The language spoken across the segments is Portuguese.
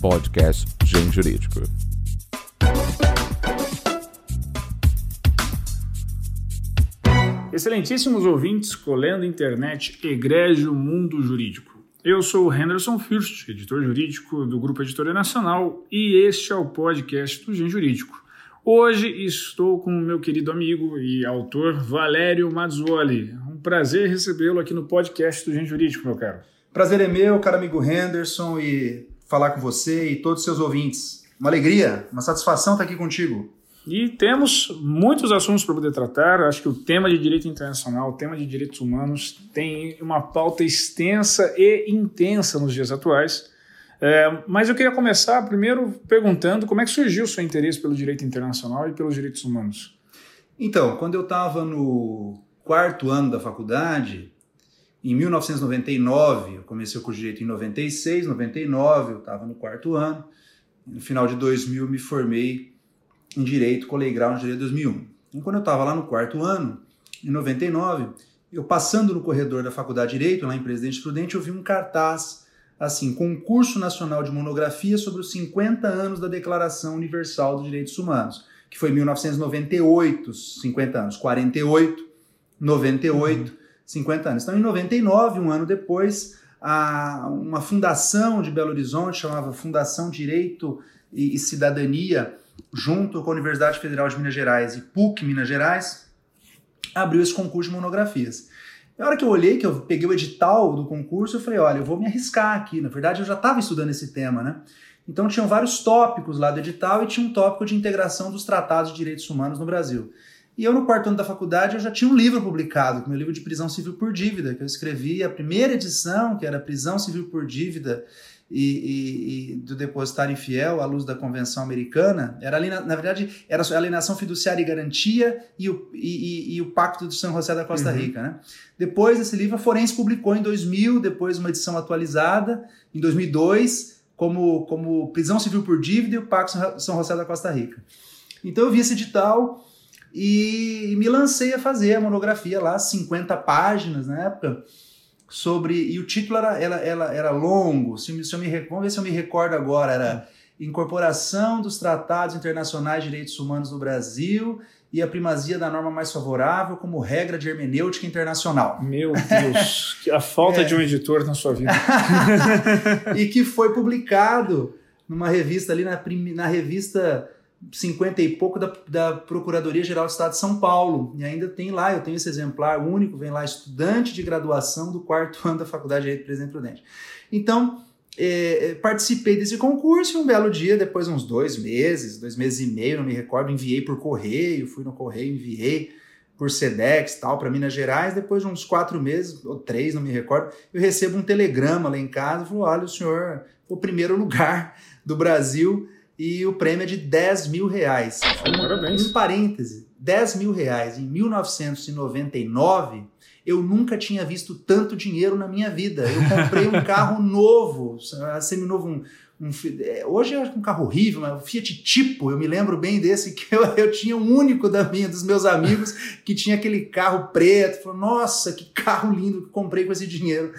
podcast Gen Jurídico. Excelentíssimos ouvintes, colendo internet, egrégio mundo jurídico. Eu sou o Henderson Fürst, editor jurídico do Grupo Editoria Nacional, e este é o podcast do Gen Jurídico. Hoje estou com o meu querido amigo e autor Valério Mazzuoli. Um prazer recebê-lo aqui no podcast do Gen Jurídico, meu caro. Prazer é meu, caro amigo Henderson, e falar com você e todos os seus ouvintes. Uma alegria, uma satisfação estar aqui contigo. E temos muitos assuntos para poder tratar. Acho que o tema de direito internacional, o tema de direitos humanos, tem uma pauta extensa e intensa nos dias atuais. É, mas eu queria começar primeiro perguntando como é que surgiu o seu interesse pelo direito internacional e pelos direitos humanos. Então, quando eu estava no quarto ano da faculdade, em 1999, eu comecei o curso de Direito em 96, 99, eu estava no quarto ano. No final de 2000, me formei em Direito, colei grau no Direito 2001. Então, quando eu estava lá no quarto ano, em 99, eu passando no corredor da Faculdade de Direito, lá em Presidente Prudente, eu vi um cartaz assim, Concurso Nacional de Monografia sobre os 50 anos da Declaração Universal dos Direitos Humanos, que foi em 1998, 50 anos, 48, 98, uhum. 50 anos. Então, em 99, um ano depois, a, uma fundação de Belo Horizonte, chamava Fundação Direito e, e Cidadania, junto com a Universidade Federal de Minas Gerais e PUC Minas Gerais, abriu esse concurso de monografias. Na hora que eu olhei, que eu peguei o edital do concurso, eu falei, olha, eu vou me arriscar aqui. Na verdade, eu já estava estudando esse tema, né? Então tinham vários tópicos lá do edital e tinha um tópico de integração dos tratados de direitos humanos no Brasil. E eu, no quarto ano da faculdade, eu já tinha um livro publicado, meu livro de prisão civil por dívida, que eu escrevi a primeira edição, que era Prisão Civil por Dívida, e, e, e, do depositário infiel à luz da Convenção Americana, era ali, na, na verdade, era a alienação fiduciária e garantia e o, e, e o Pacto de São José da Costa uhum. Rica. Né? Depois, esse livro a Forense publicou em 2000, depois uma edição atualizada, em 2002, como, como Prisão Civil por Dívida e o Pacto de São José da Costa Rica. Então eu vi esse edital e me lancei a fazer a monografia lá, 50 páginas na época, sobre. E o título era, era, era, era longo, se, se eu me, vamos ver se eu me recordo agora, era Incorporação dos Tratados Internacionais de Direitos Humanos no Brasil e a primazia da norma mais favorável como regra de hermenêutica internacional. Meu Deus, a falta é. de um editor na sua vida. e que foi publicado numa revista ali, na, na revista 50 e pouco da, da Procuradoria-Geral do Estado de São Paulo. E ainda tem lá, eu tenho esse exemplar único, vem lá, estudante de graduação do quarto ano da Faculdade de Direito Presidente Prudente. Então, é, é, participei desse concurso e um belo dia, depois de uns dois meses, dois meses e meio, não me recordo, enviei por correio, fui no correio, enviei por SEDEX tal, para Minas Gerais. Depois de uns quatro meses, ou três, não me recordo, eu recebo um telegrama lá em casa, falou, olha, o senhor, o primeiro lugar do Brasil e o prêmio é de 10 mil reais. Parabéns. Em parêntese, 10 mil reais em 1999, eu nunca tinha visto tanto dinheiro na minha vida. Eu comprei um carro novo, semi-novo, um, um, é, hoje é um carro horrível, mas o Fiat Tipo, eu me lembro bem desse, que eu, eu tinha um único da minha, dos meus amigos que tinha aquele carro preto. Falou, nossa, que carro lindo que comprei com esse dinheiro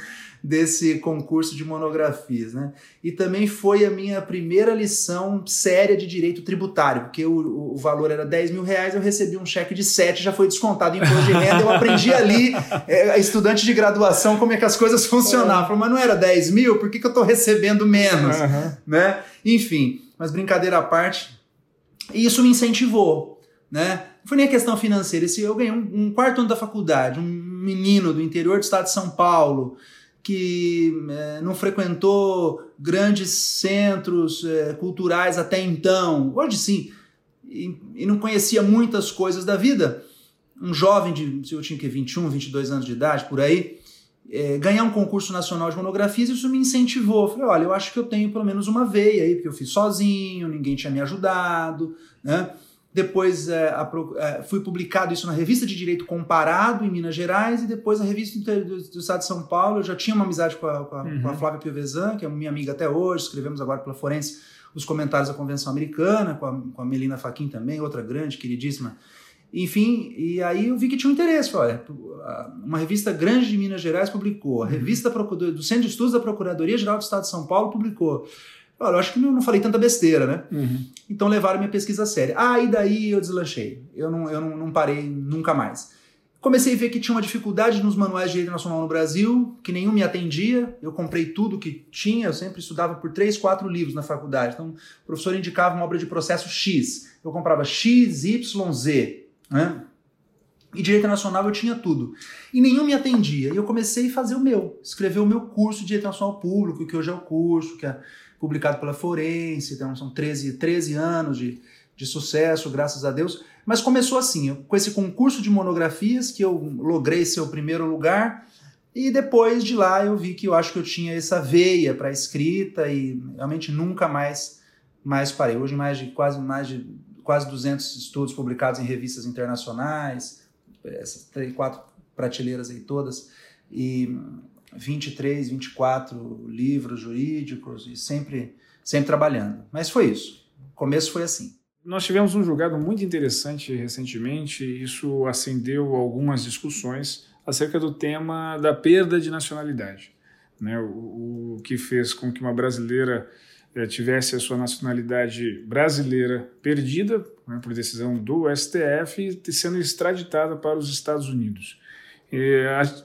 desse concurso de monografias, né? E também foi a minha primeira lição séria de direito tributário, porque o, o valor era 10 mil reais, eu recebi um cheque de 7, já foi descontado em imposto de renda, eu aprendi ali, é, estudante de graduação, como é que as coisas funcionavam. Falei, mas não era 10 mil, por que, que eu estou recebendo menos? Uhum. Né? Enfim, mas brincadeira à parte, isso me incentivou, né? Não foi nem a questão financeira. Esse, eu ganhei um, um quarto ano da faculdade, um menino do interior do estado de São Paulo, que é, não frequentou grandes centros é, culturais até então, hoje sim, e, e, não conhecia muitas coisas da vida, um jovem de, se eu tinha que 21, 22 anos de idade, por aí, é, ganhar um concurso nacional de monografias, isso me incentivou. Eu falei, olha, eu acho que eu tenho pelo menos uma veia aí, porque eu fiz sozinho, ninguém tinha me ajudado, né? Depois é, a, é, fui publicado isso na Revista de Direito Comparado, em Minas Gerais, e depois a Revista do, do, do Estado de São Paulo. Eu já tinha uma amizade com a, com a, uhum. com a Flávia Piovesan, que é minha amiga até hoje, escrevemos agora pela Forense os comentários da Convenção Americana, com a, com a Melina Faquin também, outra grande, queridíssima. Enfim, e aí eu vi que tinha um interesse. Olha, uma revista grande de Minas Gerais publicou, a uhum. revista do Centro de Estudos da Procuradoria Geral do Estado de São Paulo publicou. Olha, eu acho que não, não falei tanta besteira, né? Uhum. Então levaram minha pesquisa a sério. Ah, e daí eu deslanchei. Eu não, eu não, não parei nunca mais. Comecei a ver que tinha uma dificuldade nos manuais de direito nacional no Brasil, que nenhum me atendia. Eu comprei tudo que tinha, eu sempre estudava por três, quatro livros na faculdade. Então, o professor indicava uma obra de processo X. Eu comprava X, Y, Z. Né? E direito nacional eu tinha tudo. E nenhum me atendia. E eu comecei a fazer o meu, escrever o meu curso de direito nacional público, que hoje é o curso, que é publicado pela Forense, então são 13, 13 anos de, de sucesso, graças a Deus. Mas começou assim, com esse concurso de monografias que eu logrei ser o primeiro lugar. E depois de lá eu vi que eu acho que eu tinha essa veia para escrita e realmente nunca mais mais parei. Hoje mais de quase mais de quase 200 estudos publicados em revistas internacionais, essas três, quatro prateleiras aí todas e 23, 24 livros jurídicos e sempre sempre trabalhando. Mas foi isso. O começo foi assim. Nós tivemos um julgado muito interessante recentemente, isso acendeu algumas discussões acerca do tema da perda de nacionalidade, né? o, o que fez com que uma brasileira eh, tivesse a sua nacionalidade brasileira perdida né, por decisão do STF sendo extraditada para os Estados Unidos.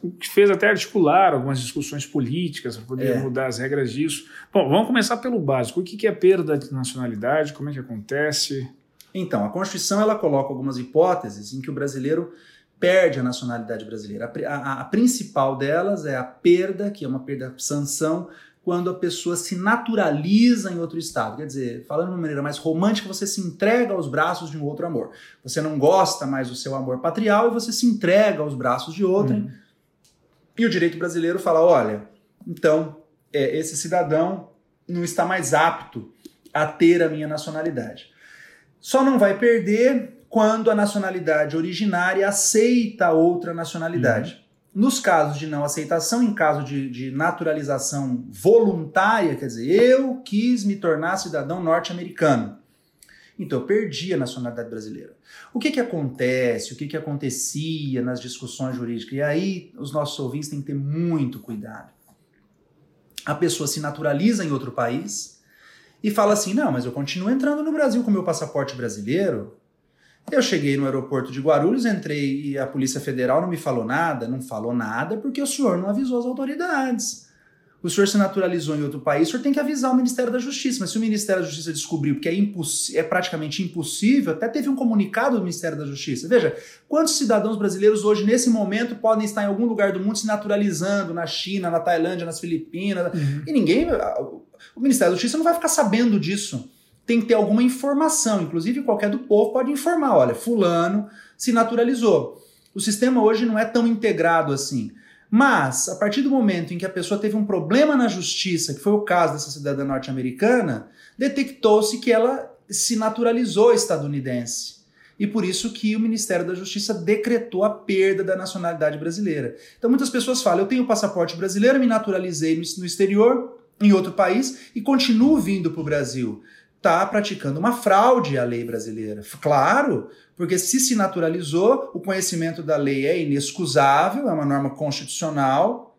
O que fez até articular algumas discussões políticas para poder é. mudar as regras disso. Bom, vamos começar pelo básico. O que é perda de nacionalidade? Como é que acontece? Então, a Constituição ela coloca algumas hipóteses em que o brasileiro perde a nacionalidade brasileira. A, a, a principal delas é a perda, que é uma perda sanção, quando a pessoa se naturaliza em outro estado. Quer dizer, falando de uma maneira mais romântica, você se entrega aos braços de um outro amor. Você não gosta mais do seu amor patrial e você se entrega aos braços de outro. Uhum. E o direito brasileiro fala: olha, então é, esse cidadão não está mais apto a ter a minha nacionalidade. Só não vai perder quando a nacionalidade originária aceita outra nacionalidade. Uhum. Nos casos de não aceitação, em caso de, de, naturalização voluntária, quer dizer, eu quis me tornar cidadão norte-americano. Então eu perdi a nacionalidade brasileira. O que, que acontece? O que, que acontecia nas discussões jurídicas? E aí os nossos ouvintes têm que ter muito cuidado. A pessoa se naturaliza em outro país e fala assim: não, mas eu continuo entrando no Brasil com meu passaporte brasileiro. Eu cheguei no aeroporto de Guarulhos, entrei e a Polícia Federal não me falou nada, não falou nada porque o senhor não avisou as autoridades. O senhor se naturalizou em outro país, o senhor tem que avisar o Ministério da Justiça. Mas se o Ministério da Justiça descobriu que é, é praticamente impossível, até teve um comunicado do Ministério da Justiça. Veja, quantos cidadãos brasileiros hoje, nesse momento, podem estar em algum lugar do mundo se naturalizando, na China, na Tailândia, nas Filipinas, uhum. e ninguém. O Ministério da Justiça não vai ficar sabendo disso tem que ter alguma informação, inclusive qualquer do povo pode informar, olha, fulano se naturalizou. O sistema hoje não é tão integrado assim. Mas, a partir do momento em que a pessoa teve um problema na justiça, que foi o caso dessa cidadã norte-americana, detectou-se que ela se naturalizou estadunidense. E por isso que o Ministério da Justiça decretou a perda da nacionalidade brasileira. Então muitas pessoas falam: eu tenho passaporte brasileiro, me naturalizei no exterior, em outro país, e continuo vindo para o Brasil está praticando uma fraude à lei brasileira. Claro, porque se se naturalizou, o conhecimento da lei é inexcusável, é uma norma constitucional,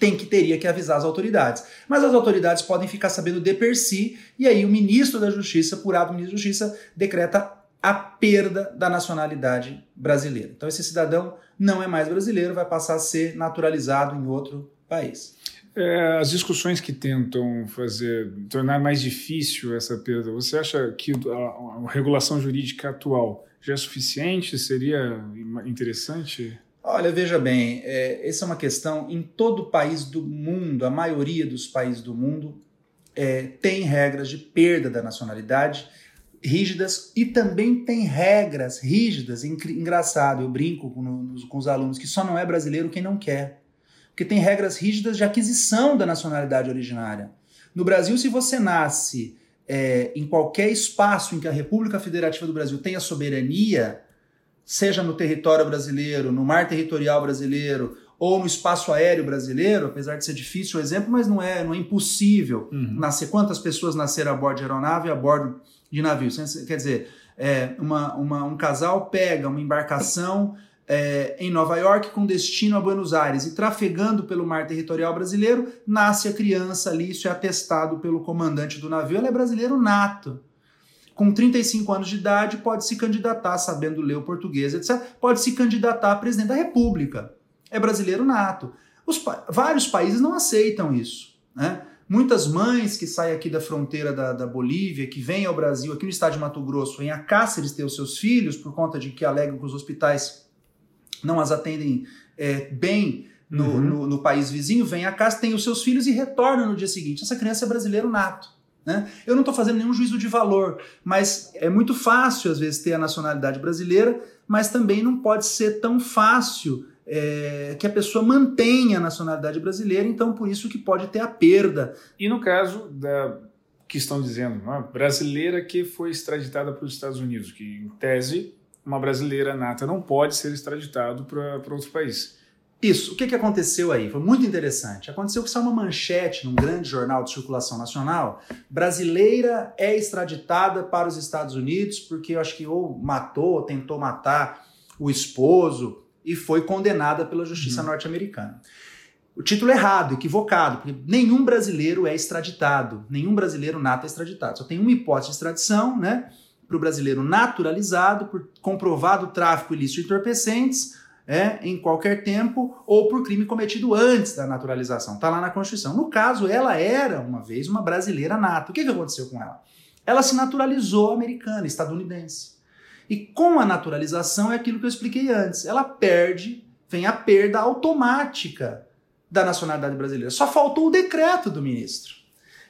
tem que teria que avisar as autoridades. Mas as autoridades podem ficar sabendo de per si, e aí o ministro da Justiça, por ato do ministro da Justiça, decreta a perda da nacionalidade brasileira. Então esse cidadão não é mais brasileiro, vai passar a ser naturalizado em outro país. É, as discussões que tentam fazer tornar mais difícil essa perda, você acha que a, a regulação jurídica atual já é suficiente? Seria interessante? Olha, veja bem, é, essa é uma questão em todo país do mundo, a maioria dos países do mundo é, tem regras de perda da nacionalidade rígidas e também tem regras rígidas. Engraçado, eu brinco com, com os alunos que só não é brasileiro quem não quer porque tem regras rígidas de aquisição da nacionalidade originária. No Brasil, se você nasce é, em qualquer espaço em que a República Federativa do Brasil tenha soberania, seja no território brasileiro, no mar territorial brasileiro ou no espaço aéreo brasileiro, apesar de ser difícil o exemplo, mas não é, não é impossível uhum. nascer. Quantas pessoas nasceram a bordo de aeronave e a bordo de navio? Quer dizer, é, uma, uma, um casal pega uma embarcação é, em Nova York com destino a Buenos Aires e trafegando pelo mar territorial brasileiro, nasce a criança ali, isso é atestado pelo comandante do navio, ela é brasileiro nato. Com 35 anos de idade, pode se candidatar, sabendo ler o português, etc., pode se candidatar a presidente da República. É brasileiro nato. Os, vários países não aceitam isso. Né? Muitas mães que saem aqui da fronteira da, da, Bolívia, que vêm ao Brasil, aqui no estado de Mato Grosso, vêm a Cáceres ter os seus filhos, por conta de que alegam que os hospitais não as atendem é, bem no, uhum. no, no, país vizinho, vêm a casa, têm os seus filhos e retornam no dia seguinte. Essa criança é brasileiro nato. Né? Eu não estou fazendo nenhum juízo de valor, mas é muito fácil, às vezes, ter a nacionalidade brasileira, mas também não pode ser tão fácil é, que a pessoa mantenha a nacionalidade brasileira, então por isso que pode ter a perda. E no caso da que estão dizendo, uma brasileira que foi extraditada para os Estados Unidos, que em tese uma brasileira nata não pode ser extraditado para outro país. Isso. O que, que aconteceu aí? Foi muito interessante. Aconteceu que saiu uma manchete num grande jornal de circulação nacional. Brasileira é extraditada para os Estados Unidos porque eu acho que ou matou ou tentou matar o esposo e foi condenada pela justiça uhum. norte-americana. O título errado, equivocado, porque nenhum brasileiro é extraditado, nenhum brasileiro nato é extraditado. Só tem uma hipótese de extradição, né? Para o brasileiro naturalizado por comprovado tráfico ilícito de entorpecentes é, em qualquer tempo ou por crime cometido antes da naturalização. Está lá na Constituição. No caso, ela era uma vez uma brasileira nata. O que, que aconteceu com ela? Ela se naturalizou americana, estadunidense. E com a naturalização é aquilo que eu expliquei antes. Ela perde, vem a perda automática da nacionalidade brasileira. Só faltou o decreto do ministro.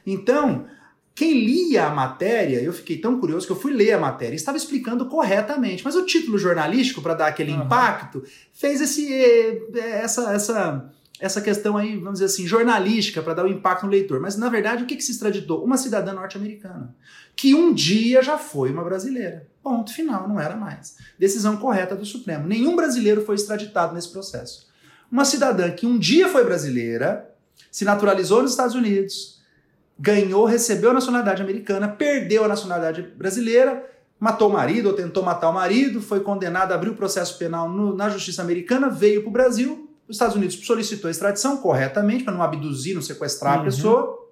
Então, quem lia a matéria, eu fiquei tão curioso que eu fui ler a matéria, estava explicando corretamente, mas o título jornalístico, para dar aquele uhum. impacto, fez esse, eh, essa, essa, essa questão aí, vamos dizer assim, jornalística, para dar o um impacto no leitor. Mas, na verdade, o que, que se extraditou? Uma cidadã norte-americana, que um dia já foi uma brasileira. Ponto final, não era mais. Decisão correta do Supremo. Nenhum brasileiro foi extraditado nesse processo. Uma cidadã que um dia foi brasileira, se naturalizou nos Estados Unidos, ganhou, recebeu a nacionalidade americana, perdeu a nacionalidade brasileira, matou o marido ou tentou matar o marido, foi condenada, abriu processo penal no, na justiça americana, veio para o Brasil. Os Estados Unidos solicitou a extradição corretamente, para não abduzir, não sequestrar uhum. a pessoa.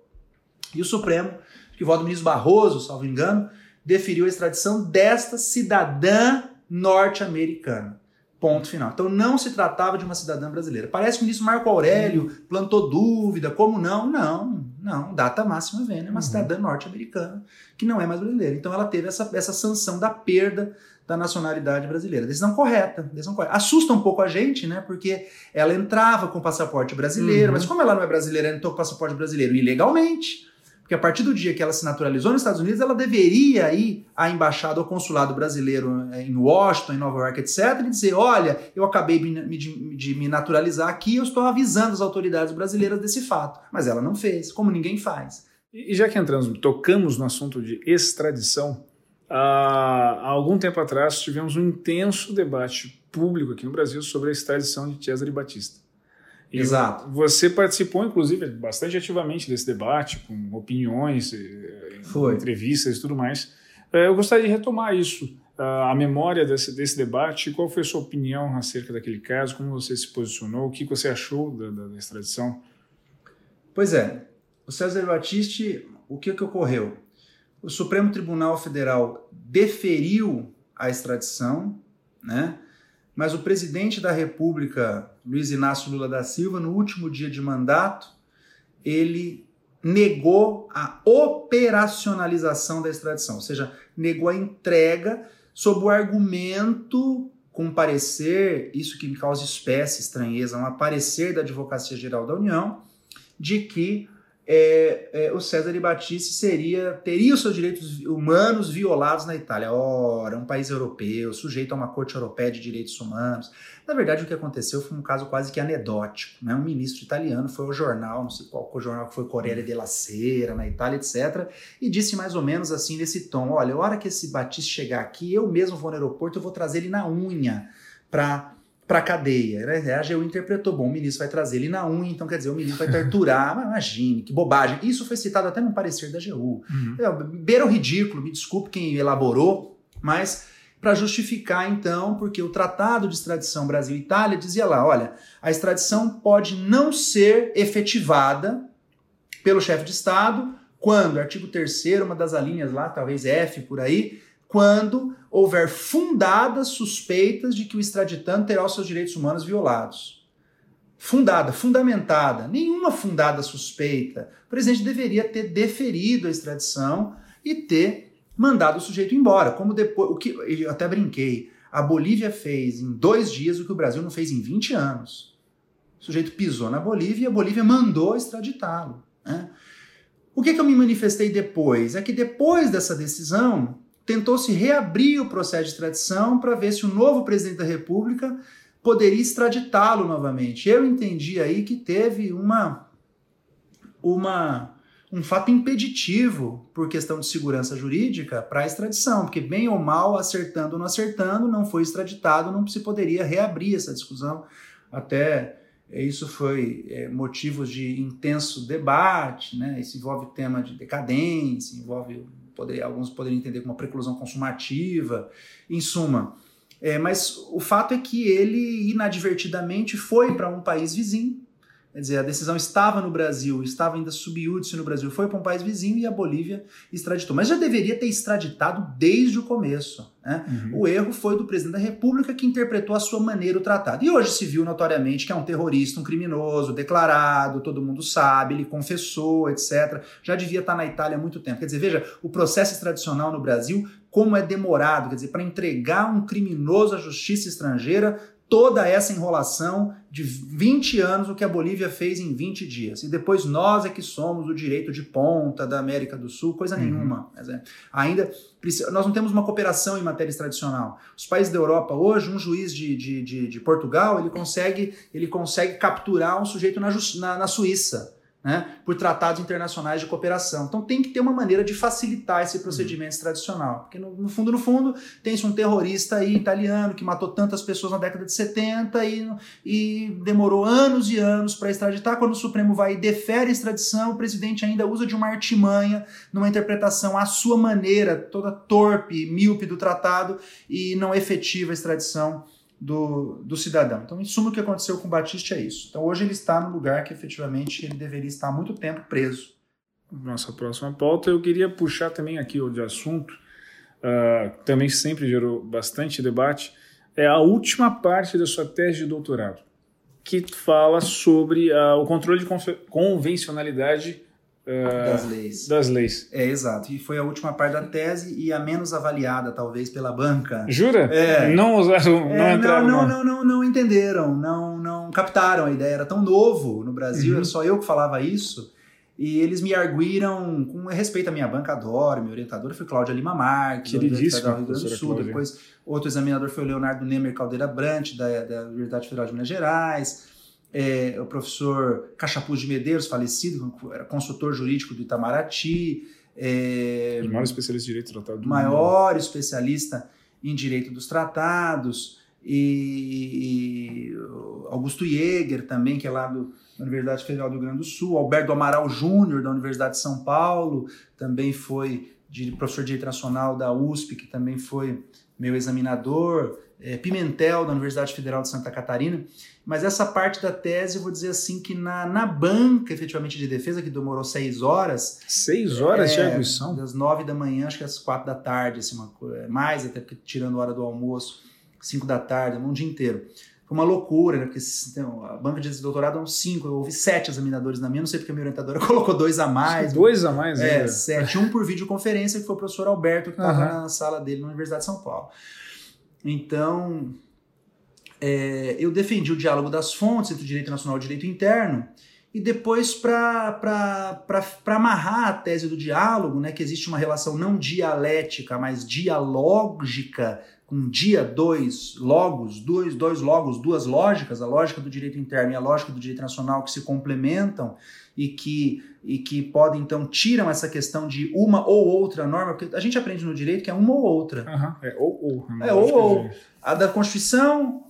E o Supremo, que voto do ministro Barroso, salvo engano, deferiu a extradição desta cidadã norte-americana. Ponto final. Então não se tratava de uma cidadã brasileira. Parece que o ministro Marco Aurélio plantou dúvida, como não? Não, não. Data máxima vem, é uma uhum. cidadã norte-americana que não é mais brasileira. Então ela teve essa, essa sanção da perda da nacionalidade brasileira. Decisão correta, decisão correta. Assusta um pouco a gente, né? Porque ela entrava com passaporte brasileiro, uhum. mas como ela não é brasileira, ela entrou com passaporte brasileiro ilegalmente. Porque a partir do dia que ela se naturalizou nos Estados Unidos, ela deveria ir à embaixada ou consulado brasileiro eh, em Washington, em Nova York, etc., e dizer: olha, eu acabei de, de me naturalizar aqui, eu estou avisando as autoridades brasileiras desse fato. Mas ela não fez, como ninguém faz. E já que entramos, tocamos no assunto de extradição, há algum tempo atrás tivemos um intenso debate público aqui no Brasil sobre a extradição de Cesare Batista. Exato. Você participou, inclusive, bastante ativamente desse debate, com opiniões, eh, Foi. entrevistas e tudo mais. Eh, eu gostaria de retomar isso, a memória desse, desse debate. Qual foi a sua opinião acerca daquele caso? Como você se posicionou? O que você achou da, da, da extradição? Pois é. O César Batiste, o que, que ocorreu? O Supremo Tribunal Federal deferiu a extradição, né? mas o presidente da República, Luiz Inácio Lula da Silva, no último dia de mandato, ele negou a operacionalização da extradição, ou seja, negou a entrega sob o argumento com parecer, isso que me causa espécie, estranheza, um parecer da Advocacia Geral da União, de que é, é, o César Battisti seria teria os seus direitos humanos violados na Itália. Ora, um país europeu, sujeito a uma corte europeia de direitos humanos. Na verdade, o que aconteceu foi um caso quase que anedótico. Né? Um ministro italiano foi ao jornal, não sei qual jornal que foi Corriere della Sera, na Itália, etc., e disse mais ou menos assim nesse tom: olha, a hora que esse Battisti chegar aqui, eu mesmo vou no aeroporto, eu vou trazer ele na unha para para a cadeia. Né? A AGU interpretou, bom, o ministro vai trazer ele na unha, então quer dizer, o ministro vai torturar. Mas imagine, que bobagem. Isso foi citado até no parecer da AGU. Uhum. É, beira o ridículo, me desculpe quem elaborou, mas para justificar então, porque o Tratado de Extradição Brasil-Itália dizia lá, olha, a extradição pode não ser efetivada pelo chefe de Estado quando, artigo 3 uma das alíneas lá, talvez F por aí, quando houver fundadas suspeitas de que o extraditando terá os seus direitos humanos violados. Fundada, fundamentada, nenhuma fundada suspeita. O presidente deveria ter deferido a extradição e ter mandado o sujeito embora. Como depois, o que eu até brinquei, a Bolívia fez em dois dias o que o Brasil não fez em 20 anos. O sujeito pisou na Bolívia e a Bolívia mandou extraditá-lo. Né? O que, que eu me manifestei depois? É que depois dessa decisão, tentou-se reabrir o processo de extradição para ver se o novo presidente da República poderia extraditá-lo novamente. Eu entendi aí que teve uma, uma um fato impeditivo por questão de segurança jurídica para a extradição, porque bem ou mal, acertando ou não acertando, não foi extraditado, não se poderia reabrir essa discussão. Até isso foi é, motivo de intenso debate, né? Isso envolve tema de decadência, envolve poder, alguns poderiam entender como uma preclusão consumativa, em suma. É, mas o fato é que ele inadvertidamente foi para um país vizinho, Quer dizer, a decisão estava no Brasil, estava ainda subiúdice no Brasil, foi para um país vizinho e a Bolívia extraditou. Mas já deveria ter extraditado desde o começo. Né? Uhum. O erro foi do presidente da República que interpretou a sua maneira o tratado. E hoje se viu notoriamente que é um terrorista, um criminoso, declarado, todo mundo sabe, ele confessou, etc. Já devia estar na Itália há muito tempo. Quer dizer, veja, o processo extradicional no Brasil como é demorado, quer dizer, para entregar um criminoso à justiça estrangeira, toda essa enrolação de 20 anos, o que a Bolívia fez em 20 dias. E depois nós é que somos o direito de ponta da América do Sul, coisa uhum. nenhuma. É, ainda nós não temos uma cooperação em matérias tradicional. Os países da Europa hoje, um juiz de, de, de, de Portugal, ele consegue, ele consegue capturar um sujeito na, na, na Suíça né, por tratados internacionais de cooperação. Então tem que ter uma maneira de facilitar esse procedimento uhum. tradicional. Porque no, no, fundo, no fundo, tem-se um terrorista aí italiano que matou tantas pessoas na década de 70 e, e demorou anos e anos para extraditar. Quando o Supremo vai e defere a extradição, o presidente ainda usa de uma artimanha, numa interpretação à sua maneira, toda torpe, míope do tratado, e não efetiva a extradição do, do cidadão. Então, em suma, o que aconteceu com o Batista é isso. Então, hoje ele está no lugar que efetivamente ele deveria estar há muito tempo preso. Nossa próxima pauta, eu queria puxar também aqui o de assunto, uh, também sempre gerou bastante debate, é a última parte da sua tese de doutorado, que fala sobre uh, o controle de convencionalidade das leis. Das leis. É, exato. E foi a última parte da tese e a menos avaliada, talvez, pela banca. Jura? É. Não usaram, não é, entraram. Não, não, não, não, entenderam, não, não captaram a ideia. Era tão novo no Brasil, uhum. era só eu que falava isso. E eles me arguíram com respeito à minha banca, adoro, meu orientador foi Cláudia Lima Marques, do Rio Grande do Sul. Depois, outro examinador foi o Leonardo Nemer Caldeira Brant, da, da Universidade Federal de Minas Gerais é, o professor Cachapuz de Medeiros, falecido, era consultor jurídico do Itamaraty. É, o maior especialista em direito tratado do maior mundo. especialista em direito dos tratados. E, e Augusto Jäger também, que é lá do, da Universidade Federal do Rio Grande do Sul. Alberto Amaral Júnior, da Universidade de São Paulo, também foi de, professor de direito nacional da USP, que também foi meu examinador é, Pimentel, da Universidade Federal de Santa Catarina. Mas essa parte da tese, eu vou dizer assim, que na, na banca, efetivamente, de defesa, que demorou seis horas. Seis horas é, de arguição? Das nove da manhã, acho que às quatro da tarde, assim, uma, mais, até porque tirando a hora do almoço, cinco da tarde, um dia inteiro. Foi uma loucura, né? Porque então, a banca de doutorado são cinco, eu ouvi sete examinadores na minha, não sei porque a minha orientadora colocou dois a mais. Dois a mais, É, sete. Um por videoconferência, que foi o professor Alberto, que estava uhum. na sala dele na Universidade de São Paulo. Então, é, eu defendi o diálogo das fontes entre o direito nacional e o direito interno, e depois, para amarrar a tese do diálogo, né, que existe uma relação não dialética, mas dialógica, com dia, dois logos, dois, dois logos, duas lógicas, a lógica do direito interno e a lógica do direito nacional que se complementam e que, e que podem, então, tiram essa questão de uma ou outra norma, porque a gente aprende no direito que é uma ou outra. Uhum. É ou ou. É, é ou ou. A da Constituição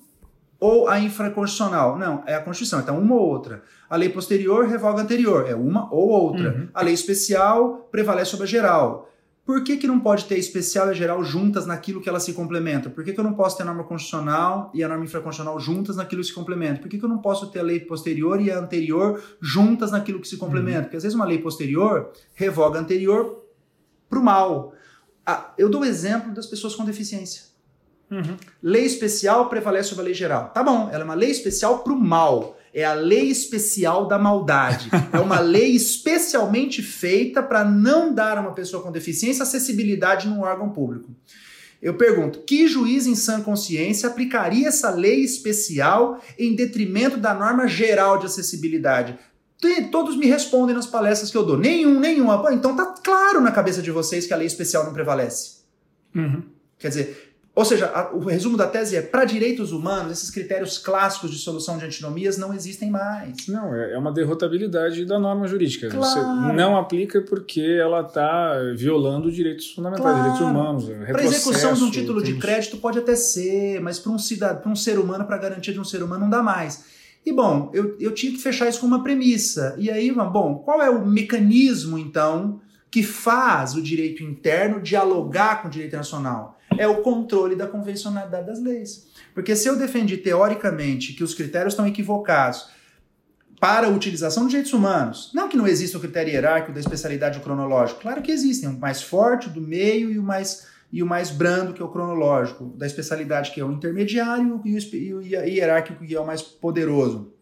ou a infraconstitucional. Não, é a Constituição, então uma ou outra. A lei posterior revoga a anterior, é uma ou outra. Uhum. A lei especial prevalece sobre a geral. Por que, que não pode ter especial e geral juntas naquilo que elas se complementam? Por que, que eu não posso ter a norma constitucional e a norma infraconstitucional juntas naquilo que se complementam? Por que, que eu não posso ter a lei posterior e a anterior juntas naquilo que se complementam? Uhum. Porque às vezes uma lei posterior revoga a anterior para o mal. Ah, eu dou o exemplo das pessoas com deficiência. Uhum. Lei especial prevalece sobre a lei geral. Tá bom, ela é uma lei especial para o mal. É a lei especial da maldade. é uma lei especialmente feita para não dar a uma pessoa com deficiência acessibilidade num órgão público. Eu pergunto, que juiz em sã consciência aplicaria essa lei especial em detrimento da norma geral de acessibilidade? Todos me respondem nas palestras que eu dou. Nenhum, nenhum. Então tá claro na cabeça de vocês que a lei especial não prevalece. Uhum. Quer dizer, ou seja, a, o resumo da tese é: para direitos humanos, esses critérios clássicos de solução de antinomias não existem mais. Não, é, é uma derrotabilidade da norma jurídica. Claro. Você não aplica porque ela está violando direitos fundamentais, claro. direitos humanos. Para execução de um título de crédito pode até ser, mas para um, cidad... um ser humano, para garantia de um ser humano, não dá mais. E bom, eu, eu tinha que fechar isso com uma premissa. E aí, bom, qual é o mecanismo, então, que faz o direito interno dialogar com o direito nacional? É o controle da convencionalidade das leis. Porque se eu defendi teoricamente que os critérios estão equivocados para a utilização de direitos humanos, não que não exista o critério hierárquico da especialidade cronológico, claro que existem, o mais forte, o do meio e o mais e o mais brando, que é o cronológico, da especialidade, que é o intermediário, e o, e o hierárquico, que é o mais poderoso.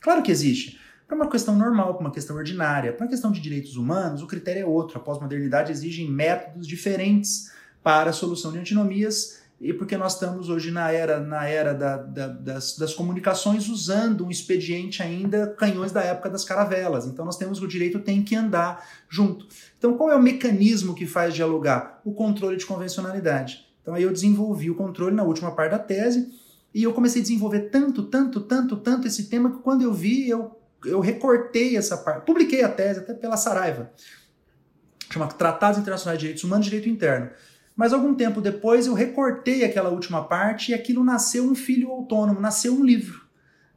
Claro que existe. Para uma questão normal, para uma questão ordinária. Para uma questão de direitos humanos, o critério é outro. A pós-modernidade exige métodos diferentes para a solução de antinomias e porque nós estamos hoje na era, na era da, da, das, das, comunicações usando um expediente ainda canhões da época das caravelas. Então nós temos o direito tem que andar junto. Então qual é o mecanismo que faz dialogar? O controle de convencionalidade. Então aí eu desenvolvi o controle na última parte da tese e eu comecei a desenvolver tanto, tanto, tanto, tanto esse tema que quando eu vi eu, eu recortei essa parte, publiquei a tese até pela Saraiva, chama Tratados Internacionais de Direitos Humanos e Direito Interno. Mas algum tempo depois eu recortei aquela última parte e aquilo nasceu um filho autônomo, nasceu um livro.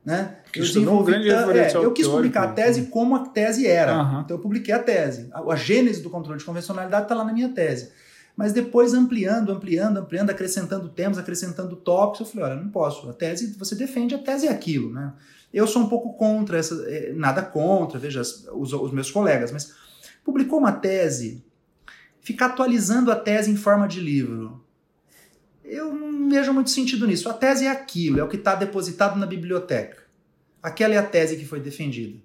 Né? eu, desenvolvi, um grande é, eu quis publicar a tese né? como a tese era. Uhum. Então eu publiquei a tese. A, a gênese do controle de convencionalidade está lá na minha tese. Mas depois ampliando, ampliando, ampliando, acrescentando temas, acrescentando tópicos, eu falei, olha, não posso. A tese, você defende a tese é aquilo, né? Eu sou um pouco contra essa, é, nada contra, veja, os, os meus colegas, mas publicou uma tese ficar atualizando a tese em forma de livro. Eu não vejo muito sentido nisso. A tese é aquilo, é o que está depositado na biblioteca. Aquela é a tese que foi defendida.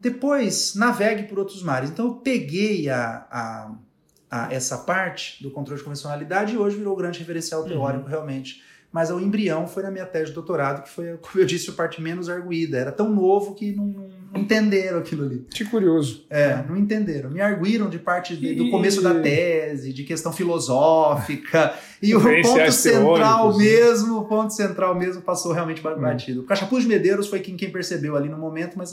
Depois, navegue por outros mares. Então, eu peguei a, a, a essa parte do controle de convencionalidade e hoje virou o grande referencial teórico, uhum. realmente mas o embrião foi na minha tese de doutorado, que foi, como eu disse, a parte menos arguída. Era tão novo que não, não entenderam aquilo ali. Que curioso. É, não entenderam. Me arguíram de parte de, do começo da tese, de questão filosófica, e o ponto central né? mesmo, o ponto central mesmo passou realmente hum. batido. Hum. O Cachapuz de Medeiros foi quem, quem percebeu ali no momento, mas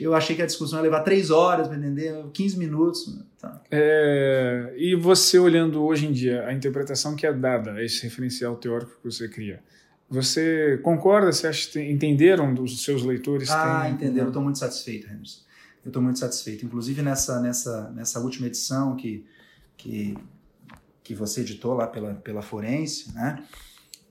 eu achei que a discussão ia levar três horas para entender, 15 minutos. Tá. É, e você olhando hoje em dia a interpretação que é dada a esse referencial teórico que você cria, você concorda? Você acha que entenderam dos seus leitores? Ah, tem... entenderam. Estou muito satisfeito, Emerson. Eu estou muito satisfeito. Inclusive nessa, nessa, nessa última edição que, que, que você editou lá pela, pela Forense, né?